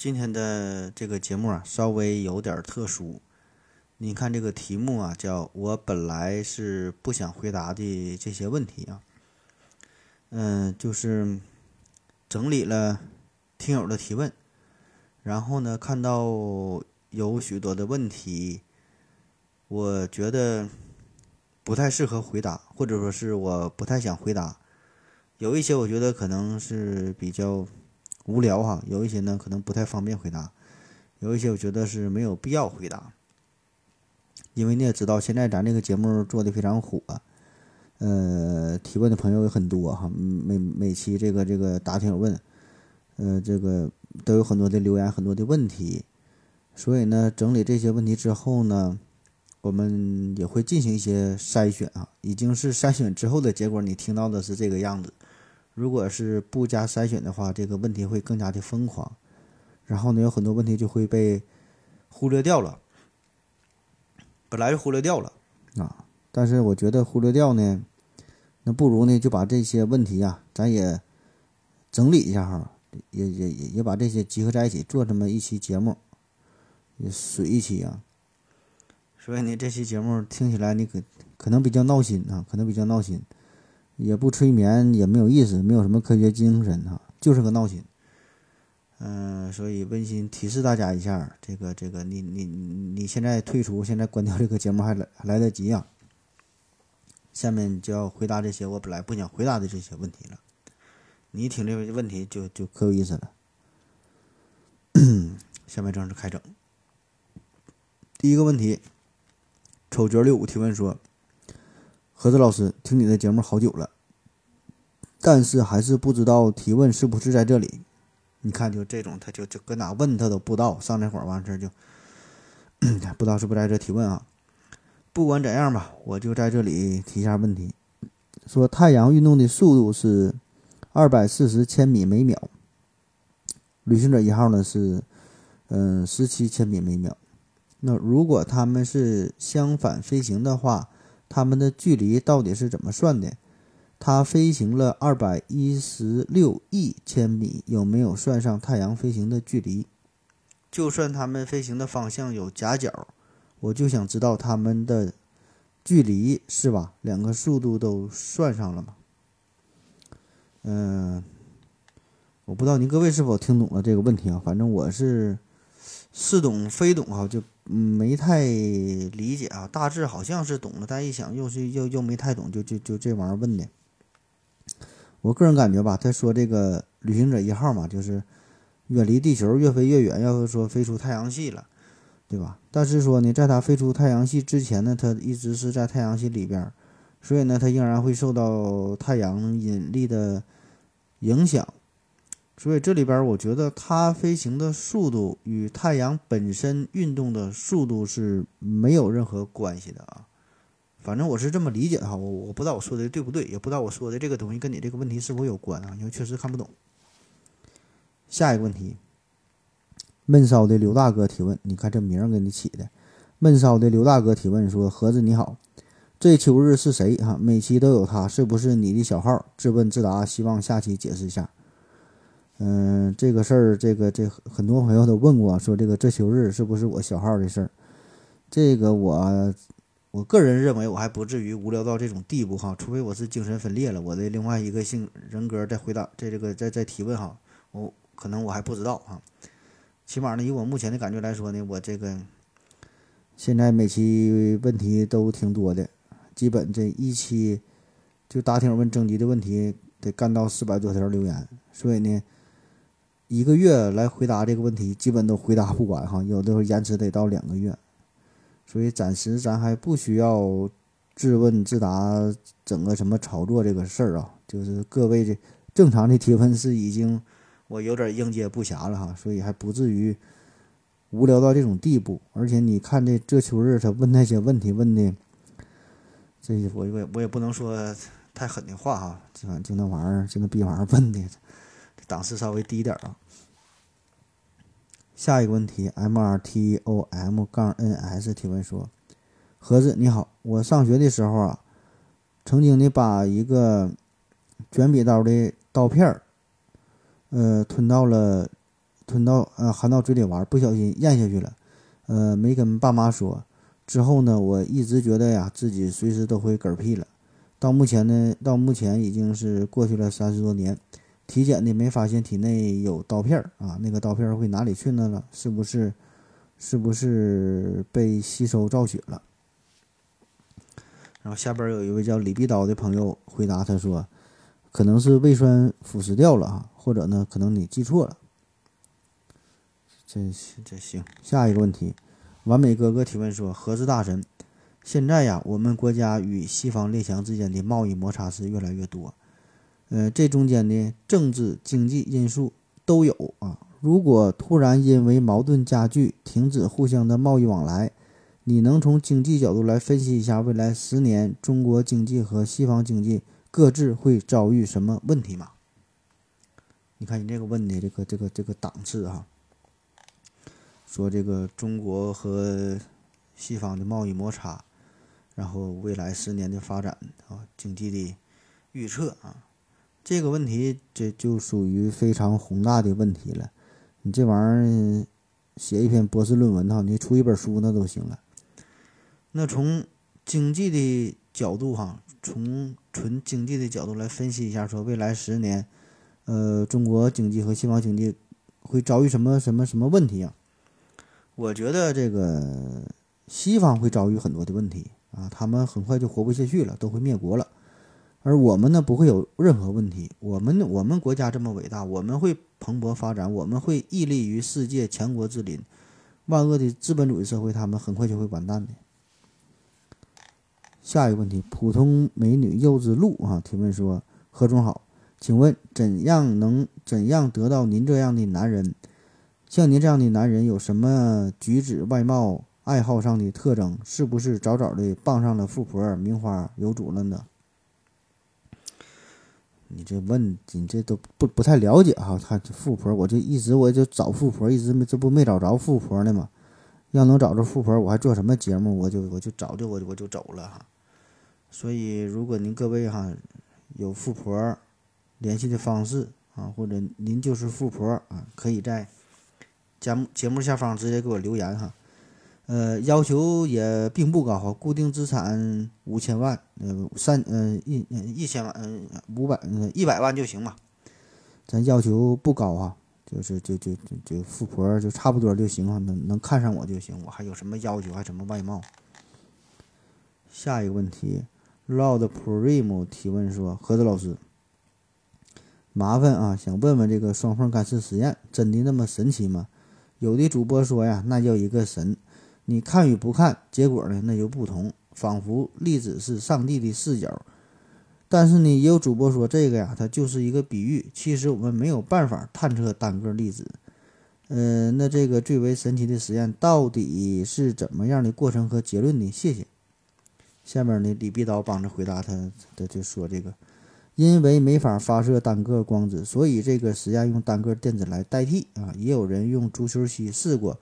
今天的这个节目啊，稍微有点特殊。你看这个题目啊，叫我本来是不想回答的这些问题啊。嗯、就是整理了听友的提问，然后呢，看到有许多的问题，我觉得不太适合回答，或者说是我不太想回答。有一些我觉得可能是比较无聊哈，有一些呢可能不太方便回答，有一些我觉得是没有必要回答。因为你也知道，现在咱这个节目做的非常火，呃，提问的朋友也很多哈，每每期这个这个答听友问，呃，这个都有很多的留言，很多的问题，所以呢，整理这些问题之后呢，我们也会进行一些筛选啊，已经是筛选之后的结果，你听到的是这个样子。如果是不加筛选的话，这个问题会更加的疯狂，然后呢，有很多问题就会被忽略掉了。本来就忽略掉了啊，但是我觉得忽略掉呢，那不如呢就把这些问题啊，咱也整理一下哈，也也也也把这些集合在一起，做这么一期节目，也水一期啊。所以呢，这期节目听起来你可可能比较闹心啊，可能比较闹心，也不催眠，也没有意思，没有什么科学精神哈、就是个闹心。嗯、所以温馨提示大家一下，这个这个你你你现在退出，现在关掉这个节目还来来得及啊。下面就要回答这些我本来不想回答的这些问题了。你一听这个问题就就可有意思了。下面正式开整。第一个问题，丑角六五提问说：“盒子老师，听你的节目好久了，但是还是不知道提问是不是在这里。你看，就这种，他就就搁哪问他都不知道，上那会儿完事儿就不知道是不是在这提问啊。不管怎样吧，我就在这里提一下问题，说太阳运动的速度是二百四十千米每秒，旅行者一号呢是嗯十七千米每秒。那如果他们是相反飞行的话，他们的距离到底是怎么算的？它飞行了二百一十六亿千米，有没有算上太阳飞行的距离？就算他们飞行的方向有夹角，我就想知道他们的距离是吧？两个速度都算上了吗？嗯、我不知道您各位是否听懂了这个问题啊？反正我是似懂非懂啊，就没太理解啊。大致好像是懂了，但一想又是又又没太懂，就就就这玩意儿问的。我个人感觉吧，他说这个旅行者一号嘛，就是远离地球越飞越远，要说飞出太阳系了，对吧？但是说呢，在它飞出太阳系之前呢，它一直是在太阳系里边，所以呢，它仍然会受到太阳引力的影响。所以这里边，我觉得它飞行的速度与太阳本身运动的速度是没有任何关系的啊。反正我是这么理解的哈，我我不知道我说的对不对，也不知道我说的这个东西跟你这个问题是否有关啊，因为确实看不懂。下一个问题，闷骚的刘大哥提问，你看这名儿给你起的，闷骚的刘大哥提问说：“盒子你好，这秋日是谁哈？每期都有他，是不是你的小号？自问自答，希望下期解释一下。”嗯，这个事儿，这个这很多朋友都问过，说这个这秋日是不是我小号的事儿？这个我我个人认为我还不至于无聊到这种地步哈，除非我是精神分裂了，我的另外一个性人格在回答，在这个在在提问哈，我可能我还不知道哈。起码呢，以我目前的感觉来说呢，我这个现在每期问题都挺多的，基本这一期就答听问征集的问题得干到四百多条留言，所以呢。一个月来回答这个问题，基本都回答不完哈，有的时候延迟得到两个月，所以暂时咱还不需要自问自答整个什么炒作这个事儿啊，就是各位这正常的提问是已经我有点应接不暇了哈，所以还不至于无聊到这种地步。而且你看这这秋日他问那些问题问的，这我我我也不能说太狠的话哈，就就那玩意儿就那逼玩意儿问的，档次稍微低点儿啊。下一个问题，M R T O M 杠 N S 提问说：盒子你好，我上学的时候啊，曾经的把一个卷笔刀的刀片儿。呃，吞到了，吞到呃含到嘴里玩，不小心咽下去了，呃，没跟爸妈说。之后呢，我一直觉得呀，自己随时都会嗝屁了。到目前呢，到目前已经是过去了三十多年，体检的没发现体内有刀片儿啊，那个刀片儿会哪里去呢了？是不是，是不是被吸收造血了？然后下边有一位叫李必刀的朋友回答他说。可能是胃酸腐蚀掉了啊，或者呢，可能你记错了。这这行，下一个问题，完美哥哥提问说：何子大神，现在呀，我们国家与西方列强之间的贸易摩擦是越来越多，呃，这中间的政治经济因素都有啊。如果突然因为矛盾加剧，停止互相的贸易往来，你能从经济角度来分析一下未来十年中国经济和西方经济？各自会遭遇什么问题吗？你看你这个问的这个这个这个档次哈，说这个中国和西方的贸易摩擦，然后未来十年的发展啊，经济的预测啊，这个问题这就属于非常宏大的问题了。你这玩意儿写一篇博士论文哈，你出一本书那都行了。那从经济的角度哈。从纯经济的角度来分析一下，说未来十年，呃，中国经济和西方经济会遭遇什么什么什么问题啊？我觉得这个西方会遭遇很多的问题啊，他们很快就活不下去了，都会灭国了。而我们呢，不会有任何问题。我们我们国家这么伟大，我们会蓬勃发展，我们会屹立于世界强国之林。万恶的资本主义社会，他们很快就会完蛋的。下一个问题，普通美女柚子露啊提问说：何总好，请问怎样能怎样得到您这样的男人？像您这样的男人有什么举止、外貌、爱好上的特征？是不是早早的傍上了富婆，名花有主了呢？你这问，你这都不不太了解哈。他富婆，我就一直我就找富婆，一直没这不没找着富婆呢吗？要能找着富婆，我还做什么节目？我就我就早就我我就走了哈。所以，如果您各位哈有富婆联系的方式啊，或者您就是富婆啊，可以在节目节目下方直接给我留言哈。呃，要求也并不高哈，固定资产五千万，呃三呃一一千万，嗯五百嗯一百万就行吧。咱要求不高啊，就是就就就就富婆就差不多就行啊，能能看上我就行，我还有什么要求？还什么外貌？下一个问题。Loud Prim 提问说：“何子老师，麻烦啊，想问问这个双缝干涉实验真的那么神奇吗？有的主播说呀，那叫一个神，你看与不看，结果呢那就不同，仿佛粒子是上帝的视角。但是呢，也有主播说这个呀，它就是一个比喻，其实我们没有办法探测单个粒子。呃，那这个最为神奇的实验到底是怎么样的过程和结论呢？谢谢。”下面呢，李必刀帮着回答他，他就说这个，因为没法发射单个光子，所以这个实验用单个电子来代替啊。也有人用足球膝试过，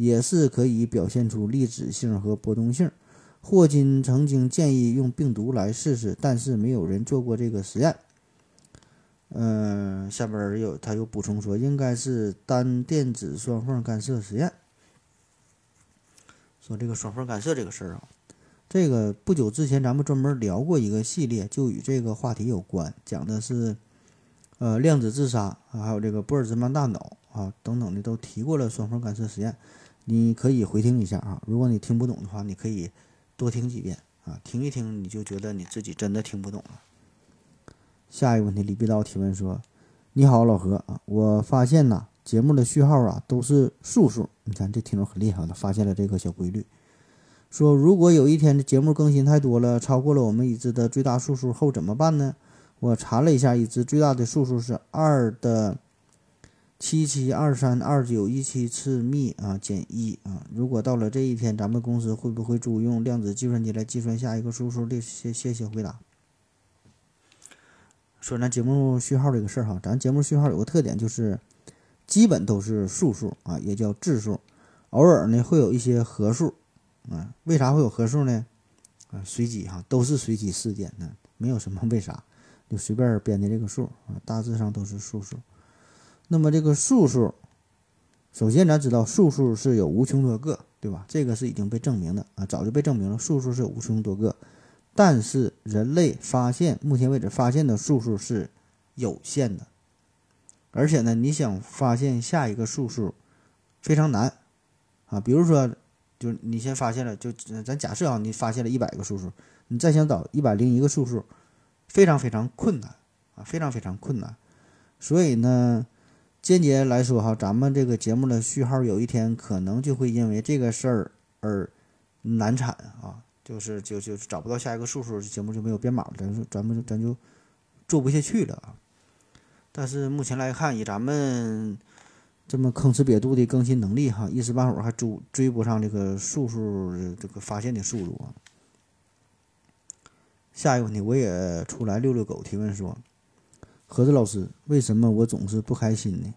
也是可以表现出粒子性和波动性。霍金曾经建议用病毒来试试，但是没有人做过这个实验。嗯，下边有他又补充说，应该是单电子双缝干涉实验。说这个双缝干涉这个事儿啊。这个不久之前咱们专门聊过一个系列，就与这个话题有关，讲的是，呃，量子自杀啊，还有这个波尔兹曼大脑啊等等的都提过了双缝干涉实验，你可以回听一下啊。如果你听不懂的话，你可以多听几遍啊，听一听你就觉得你自己真的听不懂了。下一个问题，李必刀提问说：“你好，老何啊，我发现呐，节目的序号啊都是数数，你看这听众很厉害的，发现了这个小规律。”说，如果有一天的节目更新太多了，超过了我们已知的最大数数后怎么办呢？我查了一下，已知最大的数数是二的七七二三二九一七次幂啊减一啊。如果到了这一天，咱们公司会不会租用量子计算机来计算下一个数数的？谢谢谢回答。说咱节目序号这个事儿哈，咱节目序号有个特点就是，基本都是素数啊，也叫质数，偶尔呢会有一些合数啊。为啥会有合数呢？啊，随机哈，都是随机事件呢，没有什么为啥，就随便编的这个数啊，大致上都是素数。那么这个素数，首先咱知道素数是有无穷多个，对吧？这个是已经被证明的啊，早就被证明了，素数是有无穷多个。但是人类发现，目前为止发现的素数是有限的，而且呢，你想发现下一个素数非常难啊。比如说，就你先发现了，就咱假设啊，你发现了一百个素数，你再想找一百零一个素数，非常非常困难啊，非常非常困难。所以呢。间接来说哈，咱们这个节目的序号有一天可能就会因为这个事儿而难产啊，就是就就找不到下一个数数，节目就没有编码了，咱说咱们咱就做不下去了啊。但是目前来看，以咱们这么吭哧瘪肚的更新能力哈，一时半会儿还追追不上这个数数这个发现的速度啊。下一个问题，我也出来遛遛狗，提问说。盒子老师，为什么我总是不开心呢？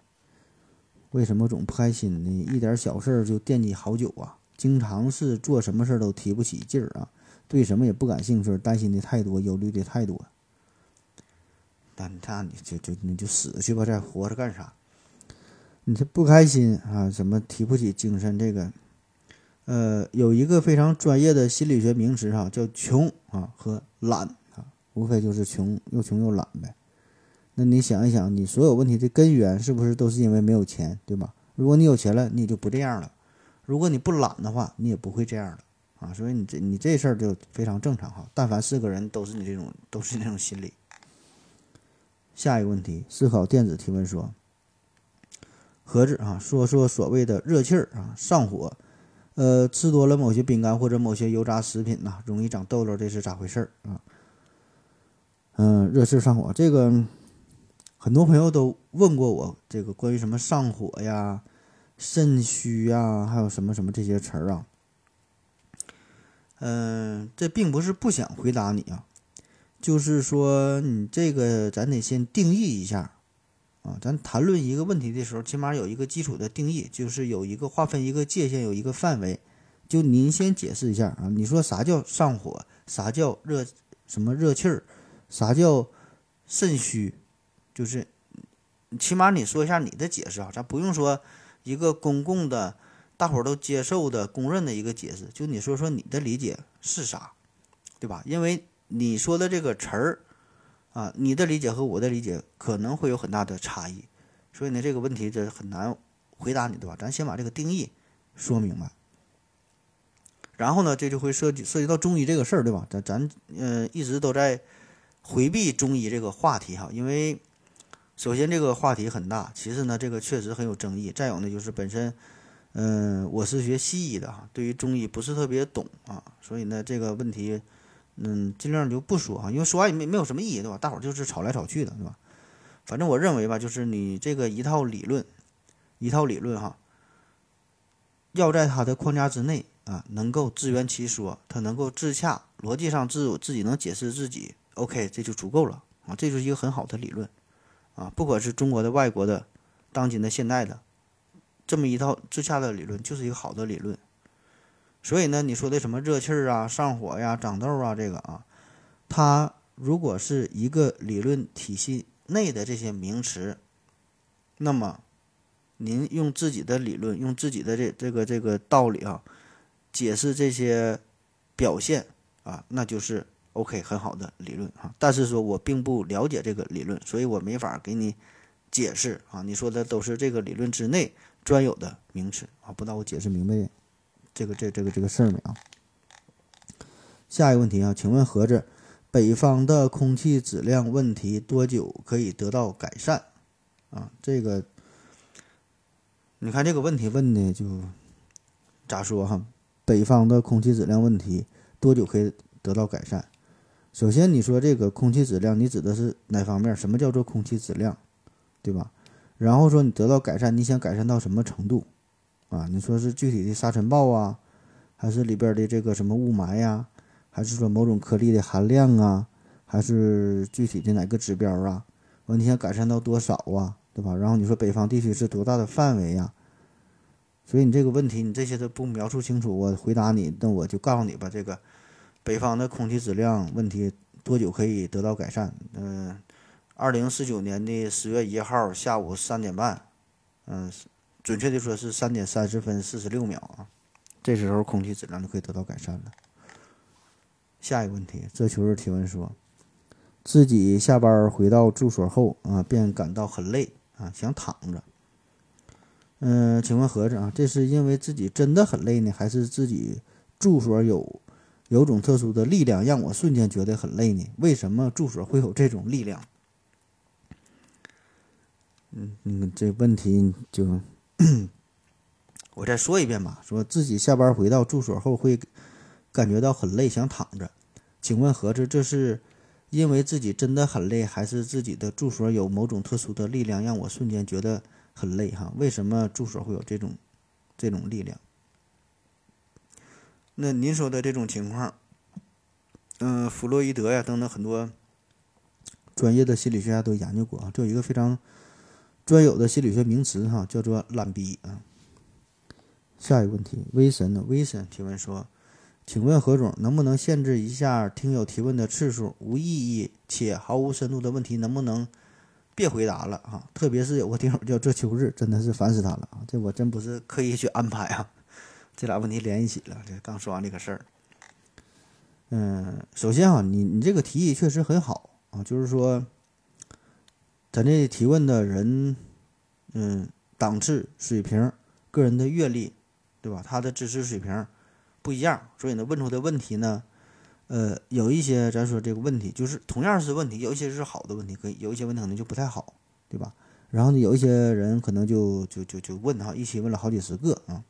为什么总不开心呢？一点小事儿就惦记好久啊！经常是做什么事儿都提不起劲儿啊！对什么也不感兴趣，担心的太多，忧虑的太多。那那你就就你就死去吧，再活着干啥？你这不开心啊？怎么提不起精神？这个，呃，有一个非常专业的心理学名词哈，叫穷啊和懒啊，无非就是穷又穷又懒呗。那你想一想，你所有问题的根源是不是都是因为没有钱，对吧？如果你有钱了，你就不这样了；如果你不懒的话，你也不会这样了啊。所以你这你这事儿就非常正常哈。但凡是个人，都是你这种都是那种心理。下一个问题，思考电子提问说：何子啊，说说所谓的热气儿啊，上火，呃，吃多了某些饼干或者某些油炸食品呐，容易长痘痘，这是咋回事儿啊？嗯，热气上火这个。很多朋友都问过我这个关于什么上火呀、肾虚呀，还有什么什么这些词儿啊。嗯，这并不是不想回答你啊，就是说你这个咱得先定义一下啊。咱谈论一个问题的时候，起码有一个基础的定义，就是有一个划分一个界限，有一个范围。就您先解释一下啊，你说啥叫上火？啥叫热？什么热气儿？啥叫肾虚？就是，起码你说一下你的解释啊，咱不用说一个公共的、大伙儿都接受的、公认的一个解释，就你说说你的理解是啥，对吧？因为你说的这个词儿啊，你的理解和我的理解可能会有很大的差异，所以呢，这个问题这很难回答你，对吧？咱先把这个定义说明白，然后呢，这就会涉及涉及到中医这个事儿，对吧？咱咱呃一直都在回避中医这个话题哈，因为。首先，这个话题很大；其次呢，这个确实很有争议。再有呢，就是本身，嗯，我是学西医的哈，对于中医不是特别懂啊，所以呢，这个问题，嗯，尽量就不说啊，因为说完也没没有什么意义，对吧？大伙儿就是吵来吵去的，对吧？反正我认为吧，就是你这个一套理论，一套理论哈，要在它的框架之内啊，能够自圆其说，它能够自洽，逻辑上自自己能解释自己，OK，这就足够了啊，这就是一个很好的理论。啊，不管是中国的、外国的、当今的、现代的，这么一套自洽的理论，就是一个好的理论。所以呢，你说的什么热气儿啊、上火呀、长痘啊，这个啊，它如果是一个理论体系内的这些名词，那么您用自己的理论、用自己的这这个这个道理啊，解释这些表现啊，那就是。OK，很好的理论哈，但是说我并不了解这个理论，所以我没法给你解释啊。你说的都是这个理论之内专有的名词啊，不知道我解释明白这个这这个这个事儿没啊？下一个问题啊，请问盒子，北方的空气质量问题多久可以得到改善啊？这个你看这个问题问的就咋说哈？北方的空气质量问题多久可以得到改善？首先，你说这个空气质量，你指的是哪方面？什么叫做空气质量，对吧？然后说你得到改善，你想改善到什么程度？啊，你说是具体的沙尘暴啊，还是里边的这个什么雾霾呀，还是说某种颗粒的含量啊，还是具体的哪个指标啊？完，你想改善到多少啊？对吧？然后你说北方地区是多大的范围呀？所以你这个问题，你这些都不描述清楚，我回答你，那我就告诉你吧，这个北方的空气质量问题多久可以得到改善？嗯，二零四九年的十月一号下午三点半，嗯，准确的说是三点三十分四十六秒啊，这时候空气质量就可以得到改善了。下一个问题，这球日提问说，自己下班回到住所后啊，便感到很累啊，想躺着。嗯，请问何子啊，这是因为自己真的很累呢，还是自己住所有有种特殊的力量让我瞬间觉得很累呢？为什么住所会有这种力量？嗯，嗯，这问题就 我再说一遍吧。说自己下班回到住所后会感觉到很累，想躺着。请问何子，这是因为自己真的很累，还是自己的住所有某种特殊的力量让我瞬间觉得？很累哈，为什么住所会有这种这种力量？那您说的这种情况，嗯，弗洛伊德呀等等很多专业的心理学家都研究过啊，这有一个非常专有的心理学名词哈，叫做懒逼啊。下一个问题，威神呢？威神提问说，请问何总能不能限制一下听友提问的次数？无意义且毫无深度的问题能不能？别回答了啊！特别是有个听友叫这秋日，真的是烦死他了啊！这我真不是刻意去安排啊，这俩问题连一起了。这刚说完这个事儿，嗯，首先啊，你你这个提议确实很好啊，就是说，咱这提问的人，嗯，档次、水平、个人的阅历，对吧？他的知识水平不一样，所以呢，问出的问题呢。呃，有一些咱说这个问题，就是同样是问题，有一些是好的问题，可以有一些问题可能就不太好，对吧？然后呢，有一些人可能就就就就问哈，一起问了好几十个啊。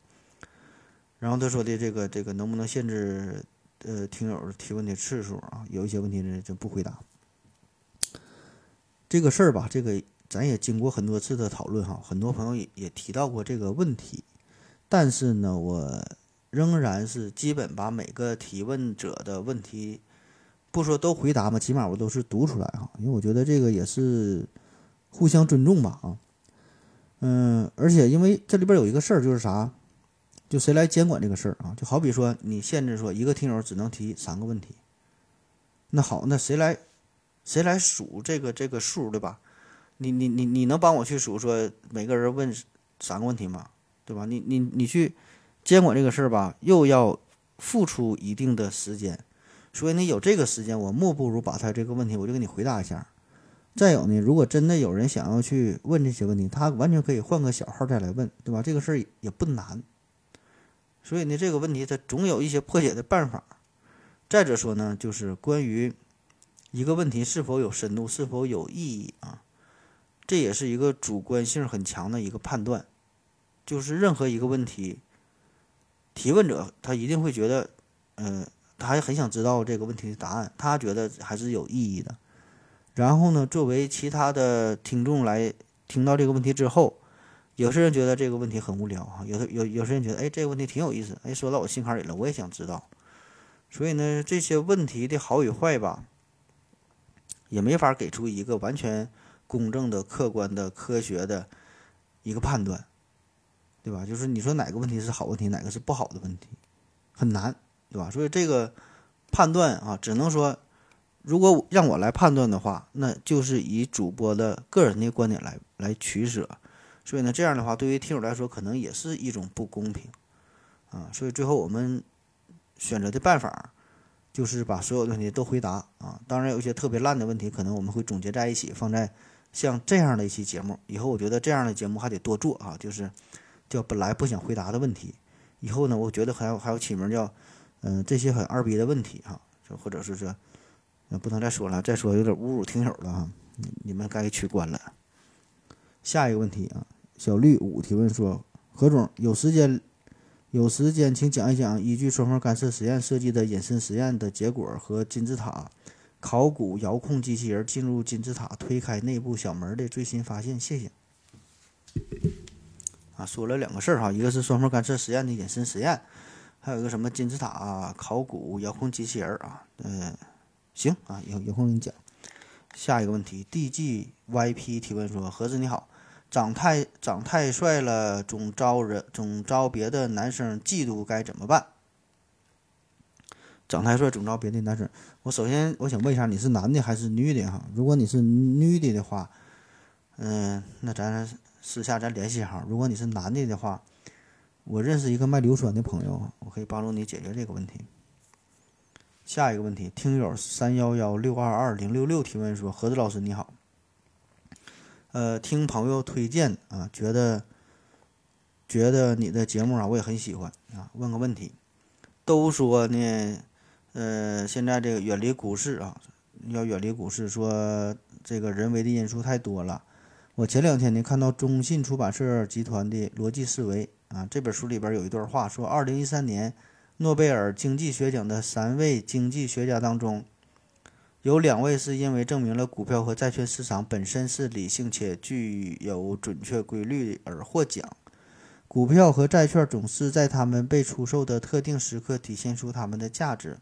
然后他说的这个这个能不能限制呃听友提问的次数啊？有一些问题呢就不回答。这个事儿吧，这个咱也经过很多次的讨论哈，很多朋友也也提到过这个问题，但是呢，我。仍然是基本把每个提问者的问题，不说都回答嘛，起码我都是读出来哈，因为我觉得这个也是互相尊重吧啊，嗯，而且因为这里边有一个事儿，就是啥，就谁来监管这个事儿啊？就好比说你限制说一个听友只能提三个问题，那好，那谁来谁来数这个这个数对吧？你你你你能帮我去数说每个人问三个问题吗？对吧？你你你去。监管这个事儿吧，又要付出一定的时间，所以呢，有这个时间，我莫不如把他这个问题，我就给你回答一下。再有呢，如果真的有人想要去问这些问题，他完全可以换个小号再来问，对吧？这个事儿也不难。所以呢，这个问题它总有一些破解的办法。再者说呢，就是关于一个问题是否有深度、是否有意义啊，这也是一个主观性很强的一个判断，就是任何一个问题。提问者他一定会觉得，嗯，他还很想知道这个问题的答案，他觉得还是有意义的。然后呢，作为其他的听众来听到这个问题之后，有些人觉得这个问题很无聊哈，有的有有些人觉得，哎，这个问题挺有意思，哎，说到我心坎里了，我也想知道。所以呢，这些问题的好与坏吧，也没法给出一个完全公正的、客观的、科学的一个判断。对吧？就是你说哪个问题是好问题，哪个是不好的问题，很难，对吧？所以这个判断啊，只能说，如果让我来判断的话，那就是以主播的个人的观点来来取舍。所以呢，这样的话，对于听友来说，可能也是一种不公平啊。所以最后我们选择的办法，就是把所有的问题都回答啊。当然，有一些特别烂的问题，可能我们会总结在一起，放在像这样的一期节目。以后我觉得这样的节目还得多做啊，就是。叫本来不想回答的问题，以后呢，我觉得还要还要起名叫，嗯，这些很二逼的问题哈，就或者是说，不能再说了，再说有点侮辱听友了哈，你们该取关了。下一个问题啊，小绿五提问说，何总有时间有时间，请讲一讲依据双缝干涉实验设计的隐身实验的结果和金字塔考古遥控机器人进入金字塔推开内部小门的最新发现，谢谢。啊，说了两个事儿哈，一个是双缝干涉实验的隐身实验，还有一个什么金字塔考古遥控机器人啊，嗯，行啊，有有空给你讲。下一个问题，DGYP 提问说：何子你好，长太长太帅了，总招人总招别的男生嫉妒，该怎么办？长太帅总招别的男生，我首先我想问一下，你是男的还是女的哈？如果你是女的的话，嗯，那咱私下咱联系哈。如果你是男的的话，我认识一个卖硫酸的朋友，我可以帮助你解决这个问题。下一个问题，听友三幺幺六二二零六六提问说：何子老师你好，呃，听朋友推荐啊，觉得觉得你的节目啊，我也很喜欢啊。问个问题，都说呢，呃，现在这个远离股市啊，要远离股市，说这个人为的因素太多了。我前两天呢看到中信出版社集团的《逻辑思维》啊，这本书里边有一段话说，二零一三年。诺贝尔经济学奖的三位经济学家当中，有两位是因为证明了股票和债券市场本身是理性且具有准确规律而获奖。股票和债券总是在他们被出售的特定时刻体现出他们的价值，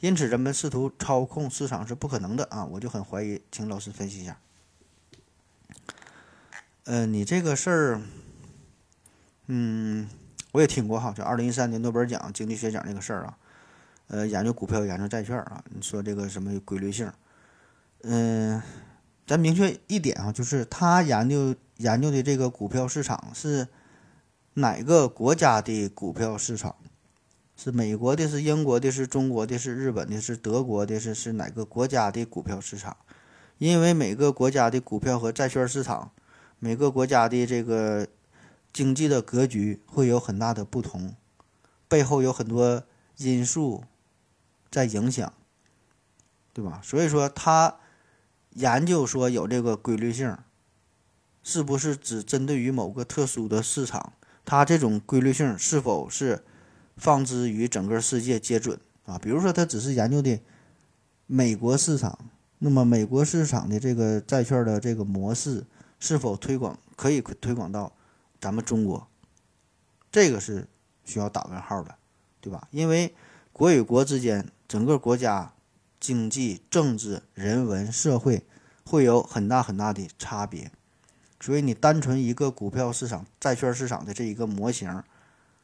因此人们试图操控市场是不可能的啊！我就很怀疑，请老师分析一下。呃，你这个事儿，嗯。我也听过哈，就二零一三年诺贝尔奖经济学奖这个事儿啊，呃，研究股票、研究债券啊，你说这个什么规律性？嗯，咱明确一点啊，就是他研究研究的这个股票市场是哪个国家的股票市场？是美国的、是英国的、是中国的、是日本的、是德国的、是是哪个国家的股票市场？因为每个国家的股票和债券市场，每个国家的这个。经济的格局会有很大的不同，背后有很多因素在影响，对吧？所以说他研究说有这个规律性，是不是只针对于某个特殊的市场？它这种规律性是否是放之于整个世界皆准啊？比如说他只是研究的美国市场，那么美国市场的这个债券的这个模式是否推广可以推广到？咱们中国，这个是需要打问号的，对吧？因为国与国之间，整个国家经济、政治、人文、社会会有很大很大的差别，所以你单纯一个股票市场、债券市场的这一个模型，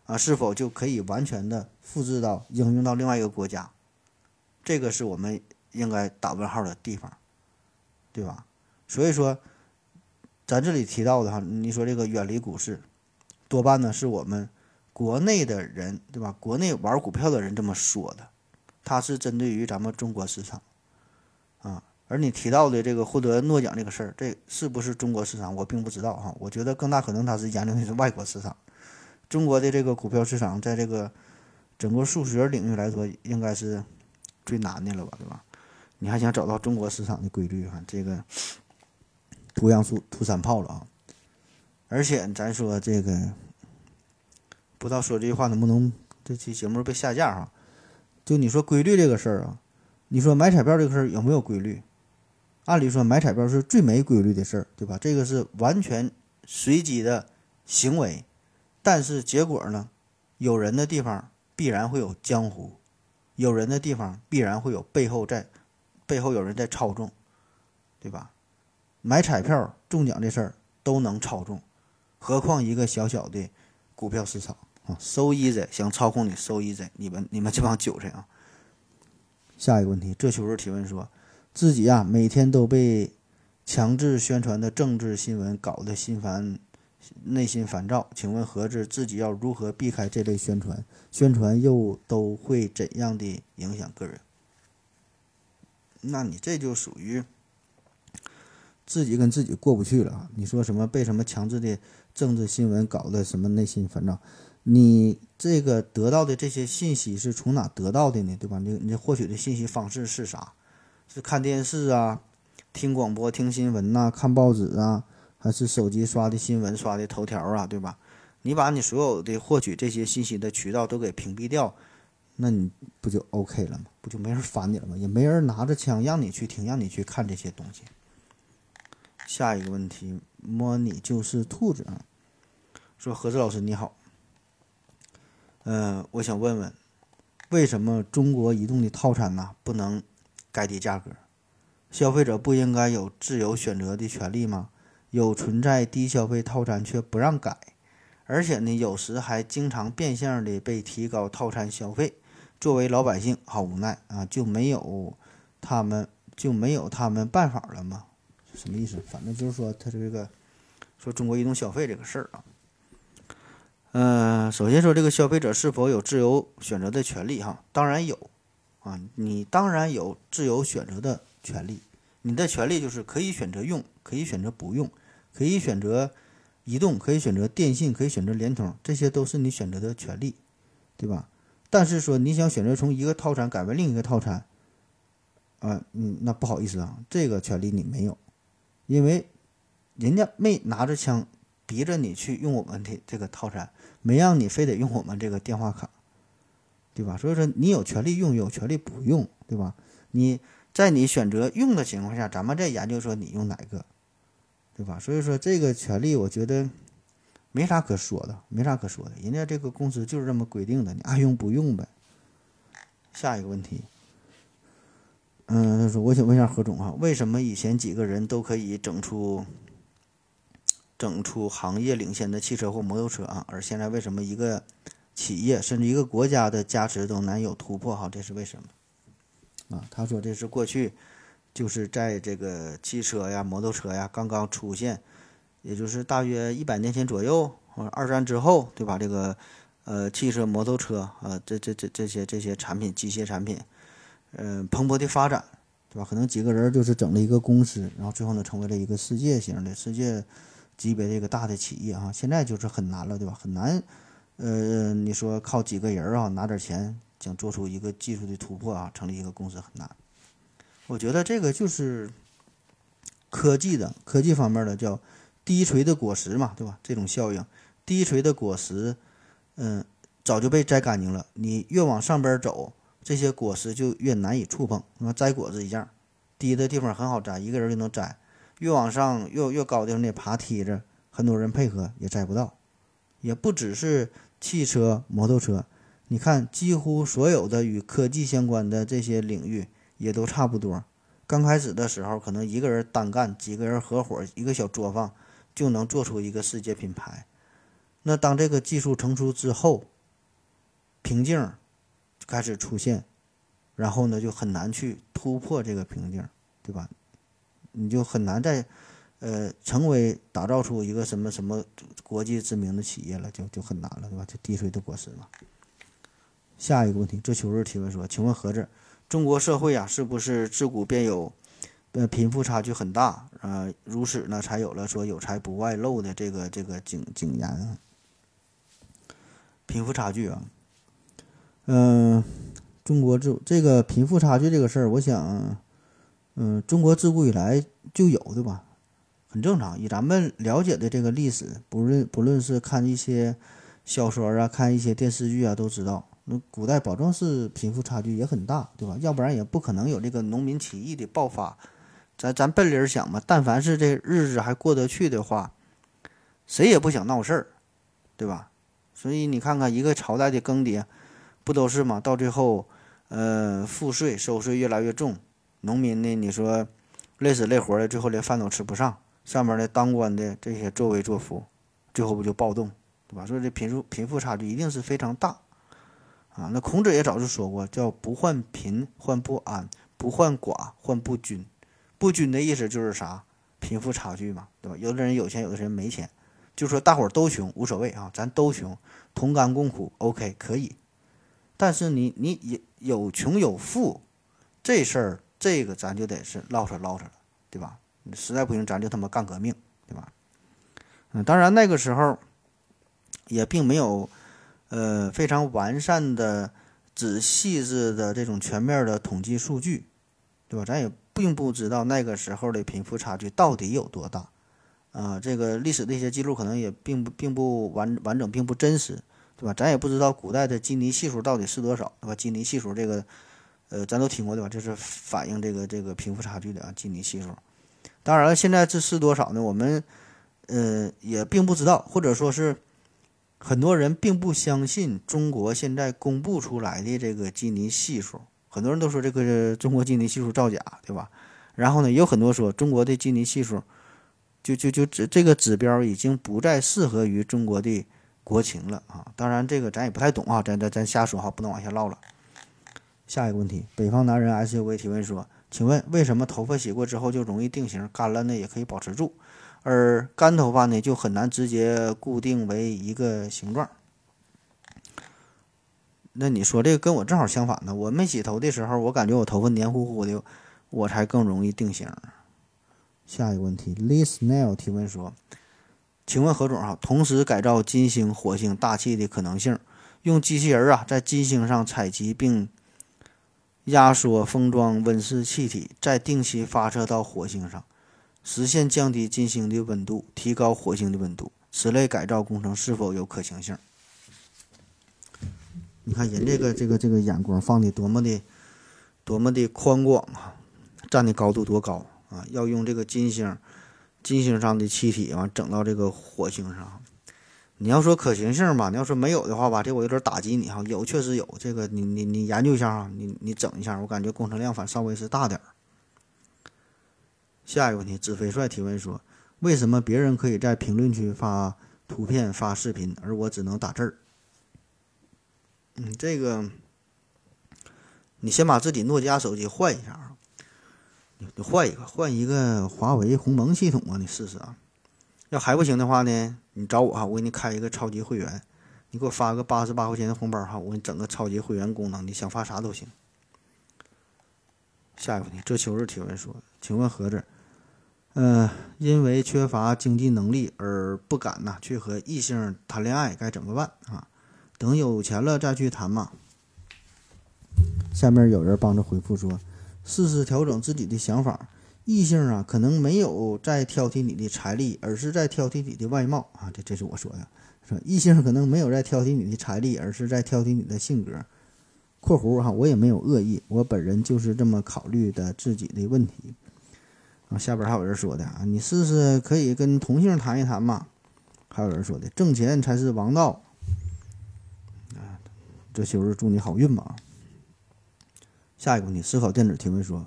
啊，是否就可以完全的复制到应用到另外一个国家？这个是我们应该打问号的地方，对吧？所以说。咱这里提到的哈，你说这个远离股市，多半呢是我们国内的人，对吧？国内玩股票的人这么说的，它是针对于咱们中国市场啊。而你提到的这个获得诺奖这个事儿，这是不是中国市场？我并不知道哈。我觉得更大可能它是研究的是外国市场。中国的这个股票市场，在这个整个数学领域来说，应该是最难的了吧，对吧？你还想找到中国市场的规律哈？这个。图样素涂三炮了啊！而且咱说这个，不知道说这句话能不能这期节目被下架哈？就你说规律这个事儿啊，你说买彩票这个事儿有没有规律？按理说买彩票是最没规律的事儿，对吧？这个是完全随机的行为，但是结果呢，有人的地方必然会有江湖，有人的地方必然会有背后在背后有人在操纵，对吧？买彩票中奖这事儿都能操纵，何况一个小小的股票市场啊？so easy，想操控你，so easy，你们你们这帮韭菜啊！下一个问题，这球是提问说，自己呀每天都被强制宣传的政治新闻搞得心烦，内心烦躁，请问何志自己要如何避开这类宣传？宣传又都会怎样的影响个人？那你这就属于。自己跟自己过不去了啊！你说什么被什么强制的政治新闻搞得什么内心烦躁？你这个得到的这些信息是从哪得到的呢？对吧？你你获取的信息方式是啥？是看电视啊，听广播、听新闻呐，看报纸啊，还是手机刷的新闻、刷的头条啊？对吧？你把你所有的获取这些信息的渠道都给屏蔽掉，那你不就 OK 了吗？不就没人烦你了吗？也没人拿着枪让你去听、让你去看这些东西。下一个问题，摸你就是兔子啊。说何志老师你好，嗯，我想问问，为什么中国移动的套餐呢不能改低价格？消费者不应该有自由选择的权利吗？有存在低消费套餐却不让改，而且呢，有时还经常变相的被提高套餐消费。作为老百姓，好无奈啊！就没有他们就没有他们办法了吗？什么意思？反正就是说他这个说中国移动消费这个事儿啊。嗯，首先说这个消费者是否有自由选择的权利？哈，当然有啊，你当然有自由选择的权利。你的权利就是可以选择用，可以选择不用，可以选择移动，可以选择电信，可以选择联通，这些都是你选择的权利，对吧？但是说你想选择从一个套餐改为另一个套餐，啊，嗯，那不好意思啊，这个权利你没有，因为人家没拿着枪逼着你去用我们的这个套餐，没让你非得用我们这个电话卡，对吧？所以说你有权利用，有权利不用，对吧？你。在你选择用的情况下，咱们再研究说你用哪个，对吧？所以说这个权利我觉得没啥可说的，没啥可说的。人家这个公司就是这么规定的，你爱用不用呗。下一个问题，嗯，他说我想问一下何总哈，为什么以前几个人都可以整出整出行业领先的汽车或摩托车啊，而现在为什么一个企业甚至一个国家的价值都难有突破？哈，这是为什么？啊，他说这是过去，就是在这个汽车呀、摩托车呀刚刚出现，也就是大约一百年前左右，或者二战之后，对吧？这个呃，汽车、摩托车啊，这这这这些这些产品，机械产品，嗯，蓬勃的发展，对吧？可能几个人就是整了一个公司，然后最后呢，成为了一个世界型的、世界级别的一个大的企业啊。现在就是很难了，对吧？很难，呃，你说靠几个人啊，拿点钱。想做出一个技术的突破啊，成立一个公司很难。我觉得这个就是科技的科技方面的叫低垂的果实嘛，对吧？这种效应，低垂的果实，嗯，早就被摘干净了。你越往上边走，这些果实就越难以触碰。那摘果子一样，低的地方很好摘，一个人就能摘；越往上越越高的地方得爬梯子，很多人配合也摘不到。也不只是汽车、摩托车。你看，几乎所有的与科技相关的这些领域也都差不多。刚开始的时候，可能一个人单干，几个人合伙，一个小作坊就能做出一个世界品牌。那当这个技术成熟之后，瓶颈开始出现，然后呢，就很难去突破这个瓶颈，对吧？你就很难再呃成为打造出一个什么什么国际知名的企业了，就就很难了，对吧？就滴水的果实嘛。下一个问题，这秋日提问说：“请问何子，中国社会啊，是不是自古便有，呃，贫富差距很大啊？如此呢，才有了说有财不外露的这个这个警警言。贫富差距啊，嗯，中国这这个贫富差距这个事儿，我想，嗯，中国自古以来就有的吧，很正常。以咱们了解的这个历史，不论不论是看一些小说啊，看一些电视剧啊，都知道。”那古代保证是贫富差距也很大，对吧？要不然也不可能有这个农民起义的爆发。咱咱奔理儿想嘛，但凡是这日子还过得去的话，谁也不想闹事儿，对吧？所以你看看一个朝代的更迭，不都是吗？到最后，呃，赋税收税越来越重，农民呢，你说累死累活的，最后连饭都吃不上。上面的当官的这些作威作福，最后不就暴动，对吧？所以这贫富贫富差距一定是非常大。啊，那孔子也早就说过，叫不患贫患不安，不患寡患不均。不均的意思就是啥？贫富差距嘛，对吧？有的人有钱，有的人没钱，就说大伙儿都穷无所谓啊，咱都穷，同甘共苦，OK 可以。但是你你有穷有富，这事儿这个咱就得是唠扯唠扯了，对吧？实在不行，咱就他妈干革命，对吧？嗯，当然那个时候也并没有。呃，非常完善的、仔细致的这种全面的统计数据，对吧？咱也并不知道那个时候的贫富差距到底有多大，啊，这个历史的一些记录可能也并不并不完完整，并不真实，对吧？咱也不知道古代的基尼系数到底是多少，对吧？基尼系数这个，呃，咱都听过，对吧？就是反映这个这个贫富差距的啊，基尼系数。当然了，现在这是多少呢？我们呃也并不知道，或者说是。很多人并不相信中国现在公布出来的这个基尼系数，很多人都说这个中国基尼系数造假，对吧？然后呢，也有很多说中国的基尼系数，就就就这这个指标已经不再适合于中国的国情了啊！当然，这个咱也不太懂啊，咱咱咱瞎说哈，不能往下唠了。下一个问题，北方男人 SUV 提问说：“请问为什么头发洗过之后就容易定型，干了呢也可以保持住，而干头发呢就很难直接固定为一个形状？”那你说这个跟我正好相反呢？我没洗头的时候，我感觉我头发黏糊糊的。我才更容易定型。下一个问题，Liz Nail 提问说：“请问何总啊，同时改造金星、火星大气的可能性，用机器人啊在金星上采集并压缩封装温室气体，再定期发射到火星上，实现降低金星的温度，提高火星的温度。此类改造工程是否有可行性？”你看人这个这个这个眼光放的多么的多么的宽广啊！站的高度多高啊？要用这个金星，金星上的气体完整到这个火星上。你要说可行性吧，你要说没有的话吧，这我有点打击你哈。有确实有，这个你你你研究一下啊，你你整一下，我感觉工程量反稍微是大点儿。下一个问题，纸飞帅提问说：为什么别人可以在评论区发图片发视频，而我只能打字儿？嗯，这个你先把自己诺基亚手机换一下啊。你换一个，换一个华为鸿蒙系统啊！你试试啊。要还不行的话呢，你找我哈，我给你开一个超级会员，你给我发个八十八块钱的红包哈，我给你整个超级会员功能，你想发啥都行。下一个问题，这秋日提问说，请问盒子，呃，因为缺乏经济能力而不敢呐去和异性谈恋爱，该怎么办啊？等有钱了再去谈嘛？下面有人帮着回复说。试试调整自己的想法，异性啊，可能没有在挑剔你的财力，而是在挑剔你的外貌啊。这这是我说的，说异性可能没有在挑剔你的财力，而是在挑剔你的性格。（括弧哈，我也没有恶意，我本人就是这么考虑的自己的问题。）啊，下边还有人说的啊，你试试可以跟同性谈一谈嘛。还有人说的，挣钱才是王道。啊，这就是祝你好运吧。下一个问题，思考电子提问说：“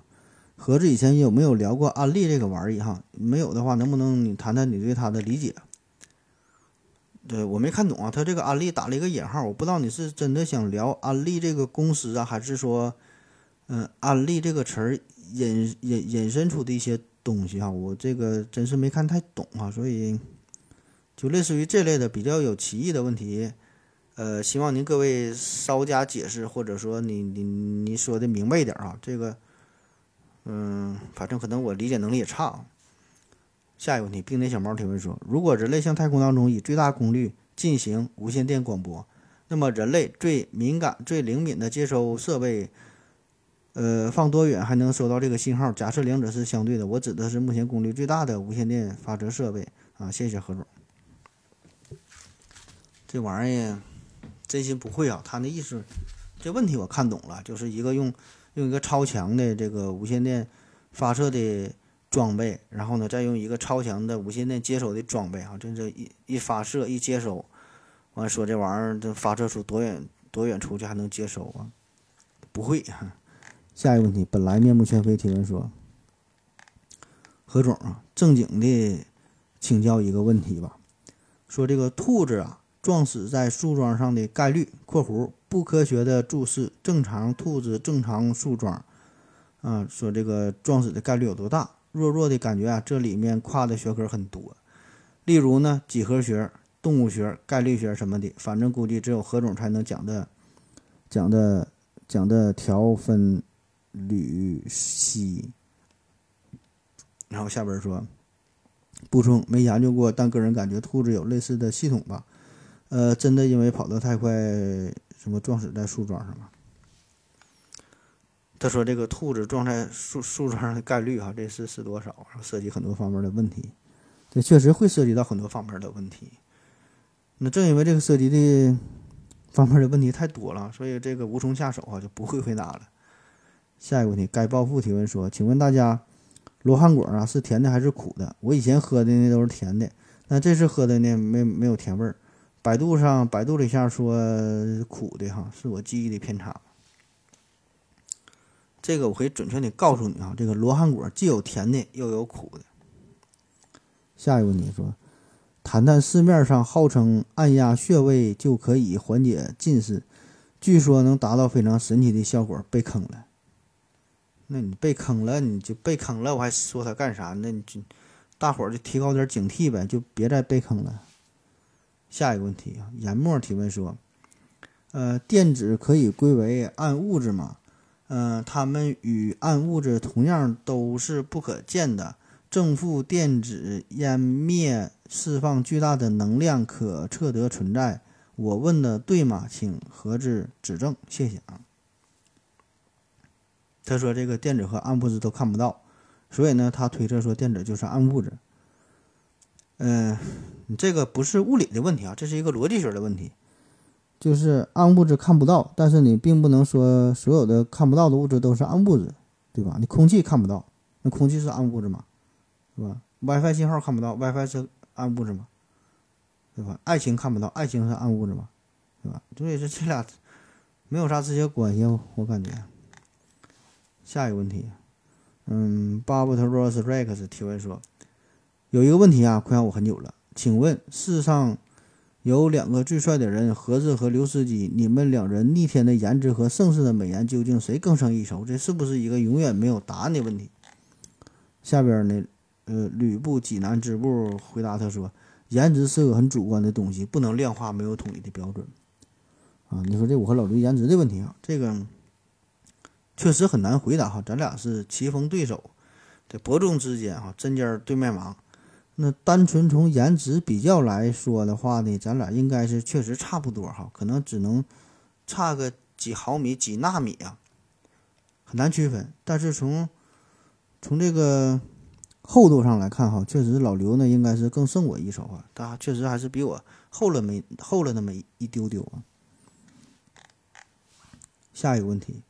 盒子以前有没有聊过安利这个玩意儿？哈，没有的话，能不能你谈谈你对它的理解？”对我没看懂啊，他这个安利打了一个引号，我不知道你是真的想聊安利这个公司啊，还是说，嗯，安利这个词儿引引引申出的一些东西哈，我这个真是没看太懂啊，所以就类似于这类的比较有歧义的问题。呃，希望您各位稍加解释，或者说你你你说的明白一点啊。这个，嗯，反正可能我理解能力也差。下一个问题，冰点小猫提问说：如果人类向太空当中以最大功率进行无线电广播，那么人类最敏感、最灵敏的接收设备，呃，放多远还能收到这个信号？假设两者是相对的，我指的是目前功率最大的无线电发射设备啊。谢谢何总。这玩意儿。真心不会啊，他那意思，这问题我看懂了，就是一个用用一个超强的这个无线电发射的装备，然后呢，再用一个超强的无线电接收的装备啊，这这一一发射一接收，完说这玩意儿这发射出多远多远出去还能接收啊？不会。下一个问题，本来面目全非提问说，何总啊，正经的请教一个问题吧，说这个兔子啊。撞死在树桩上的概率（括弧不科学的注释）正常兔子正常树桩，啊，说这个撞死的概率有多大？弱弱的感觉啊，这里面跨的学科很多，例如呢，几何学、动物学、概率学什么的，反正估计只有何总才能讲的，讲的讲的条分缕析。然后下边说，补充没研究过，但个人感觉兔子有类似的系统吧。呃，真的因为跑得太快，什么撞死在树桩上了？他说这个兔子撞在树树桩上的概率啊，这是是多少？涉及很多方面的问题，这确实会涉及到很多方面的问题。那正因为这个涉及的方面的问题太多了，所以这个无从下手啊，就不会回答了。下一个问题，该暴富提问说，请问大家，罗汉果啊是甜的还是苦的？我以前喝的那都是甜的，那这次喝的呢没没有甜味儿。百度上百度了一下，说苦的哈，是我记忆的偏差。这个我可以准确的告诉你啊，这个罗汉果既有甜的，又有苦的。下一个问题说，谈谈市面上号称按压穴位就可以缓解近视，据说能达到非常神奇的效果，被坑了。那你被坑了，你就被坑了，我还说他干啥呢？你就大伙儿就提高点警惕呗，就别再被坑了。下一个问题啊，研墨提问说，呃，电子可以归为暗物质吗？嗯，它们与暗物质同样都是不可见的。正负电子湮灭释放巨大的能量，可测得存在。我问的对吗？请何志指正，谢谢啊。他说这个电子和暗物质都看不到，所以呢，他推测说电子就是暗物质。嗯，这个不是物理的问题啊，这是一个逻辑学的问题。就是暗物质看不到，但是你并不能说所有的看不到的物质都是暗物质，对吧？你空气看不到，那空气是暗物质吗？是吧？WiFi 信号看不到，WiFi 是暗物质吗？对吧？爱情看不到，爱情是暗物质吗？对吧？所以说这俩没有啥直接关系，我感觉。下一个问题，嗯，巴布特 Rose Rex 提问说，有一个问题啊，困扰我很久了，请问世上。有两个最帅的人，何子和刘司机，你们两人逆天的颜值和盛世的美颜，究竟谁更胜一筹？这是不是一个永远没有答案的问题？下边呢，呃，吕布济南支部回答他说：“颜值是个很主观的东西，不能量化，没有统一的标准。”啊，你说这我和老刘颜值的问题啊，这个确实很难回答哈。咱俩是棋逢对手，在伯仲之间哈，针尖对麦芒。那单纯从颜值比较来说的话呢，咱俩应该是确实差不多哈，可能只能差个几毫米、几纳米啊，很难区分。但是从从这个厚度上来看哈，确实老刘呢应该是更胜我一筹啊，他确实还是比我厚了没厚了那么一丢丢啊。下一个问题，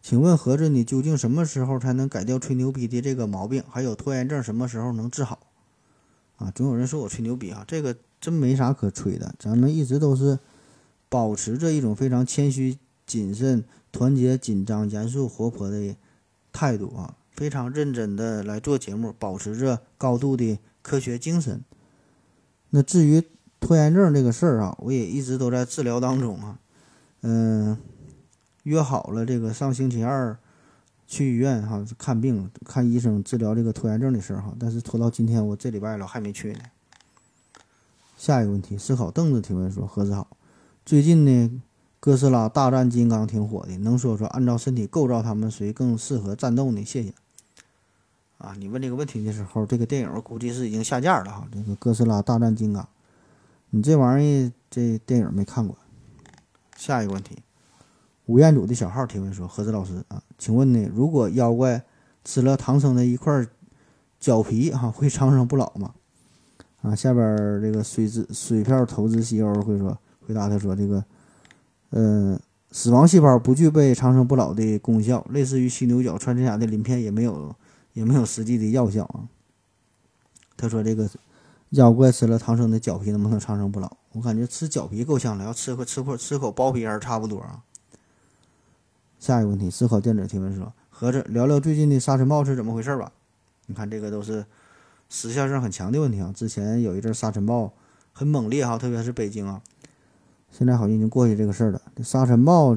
请问盒子，你究竟什么时候才能改掉吹牛逼的这个毛病？还有拖延症什么时候能治好？啊，总有人说我吹牛逼啊，这个真没啥可吹的。咱们一直都是保持着一种非常谦虚、谨慎、团结、紧张、严肃、活泼的态度啊，非常认真的来做节目，保持着高度的科学精神。那至于拖延症这个事儿啊，我也一直都在治疗当中啊。嗯，约好了这个上星期二。去医院哈看病看医生治疗这个拖延症的事儿哈，但是拖到今天我这礼拜了还没去呢。下一个问题，思考凳子提问说：何子好，最近呢哥斯拉大战金刚挺火的，能说说按照身体构造他们谁更适合战斗呢？谢谢。啊，你问这个问题的时候，这个电影估计是已经下架了哈。这个哥斯拉大战金刚，你这玩意这电影没看过。下一个问题。吴彦祖的小号提问说：“何子老师啊，请问呢，如果妖怪吃了唐僧的一块脚皮，哈，会长生不老吗？”啊，下边这个水资水票投资西欧会说回答他说：“这个，呃，死亡细胞不具备长生不老的功效，类似于犀牛角、穿山甲的鳞片也没有也没有实际的药效啊。”他说：“这个妖怪吃了唐僧的脚皮能不能长生不老？我感觉吃脚皮够呛了，要吃口吃口吃口包皮还是差不多啊。”下一个问题，思考电子提问说：“合着聊聊最近的沙尘暴是怎么回事吧？你看这个都是时效性很强的问题啊。之前有一阵沙尘暴很猛烈哈，特别是北京啊，现在好像已经过去这个事儿了。沙尘暴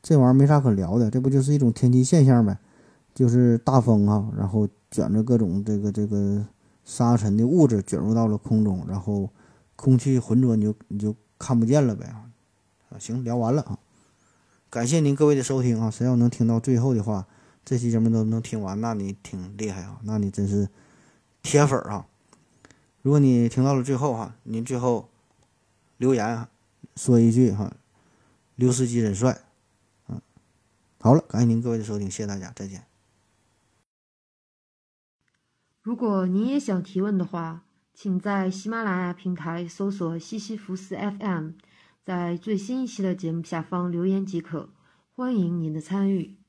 这玩意儿没啥可聊的，这不就是一种天气现象呗？就是大风啊，然后卷着各种这个这个沙尘的物质卷入到了空中，然后空气浑浊，你就你就看不见了呗啊。行，聊完了啊。”感谢您各位的收听啊！谁要能听到最后的话，这期节目都能听完，那你挺厉害啊！那你真是铁粉啊！如果你听到了最后哈，您最后留言说一句哈，刘司机真帅，嗯，好了，感谢您各位的收听，谢谢大家，再见。如果您也想提问的话，请在喜马拉雅平台搜索西西弗斯 FM。在最新一期的节目下方留言即可，欢迎您的参与。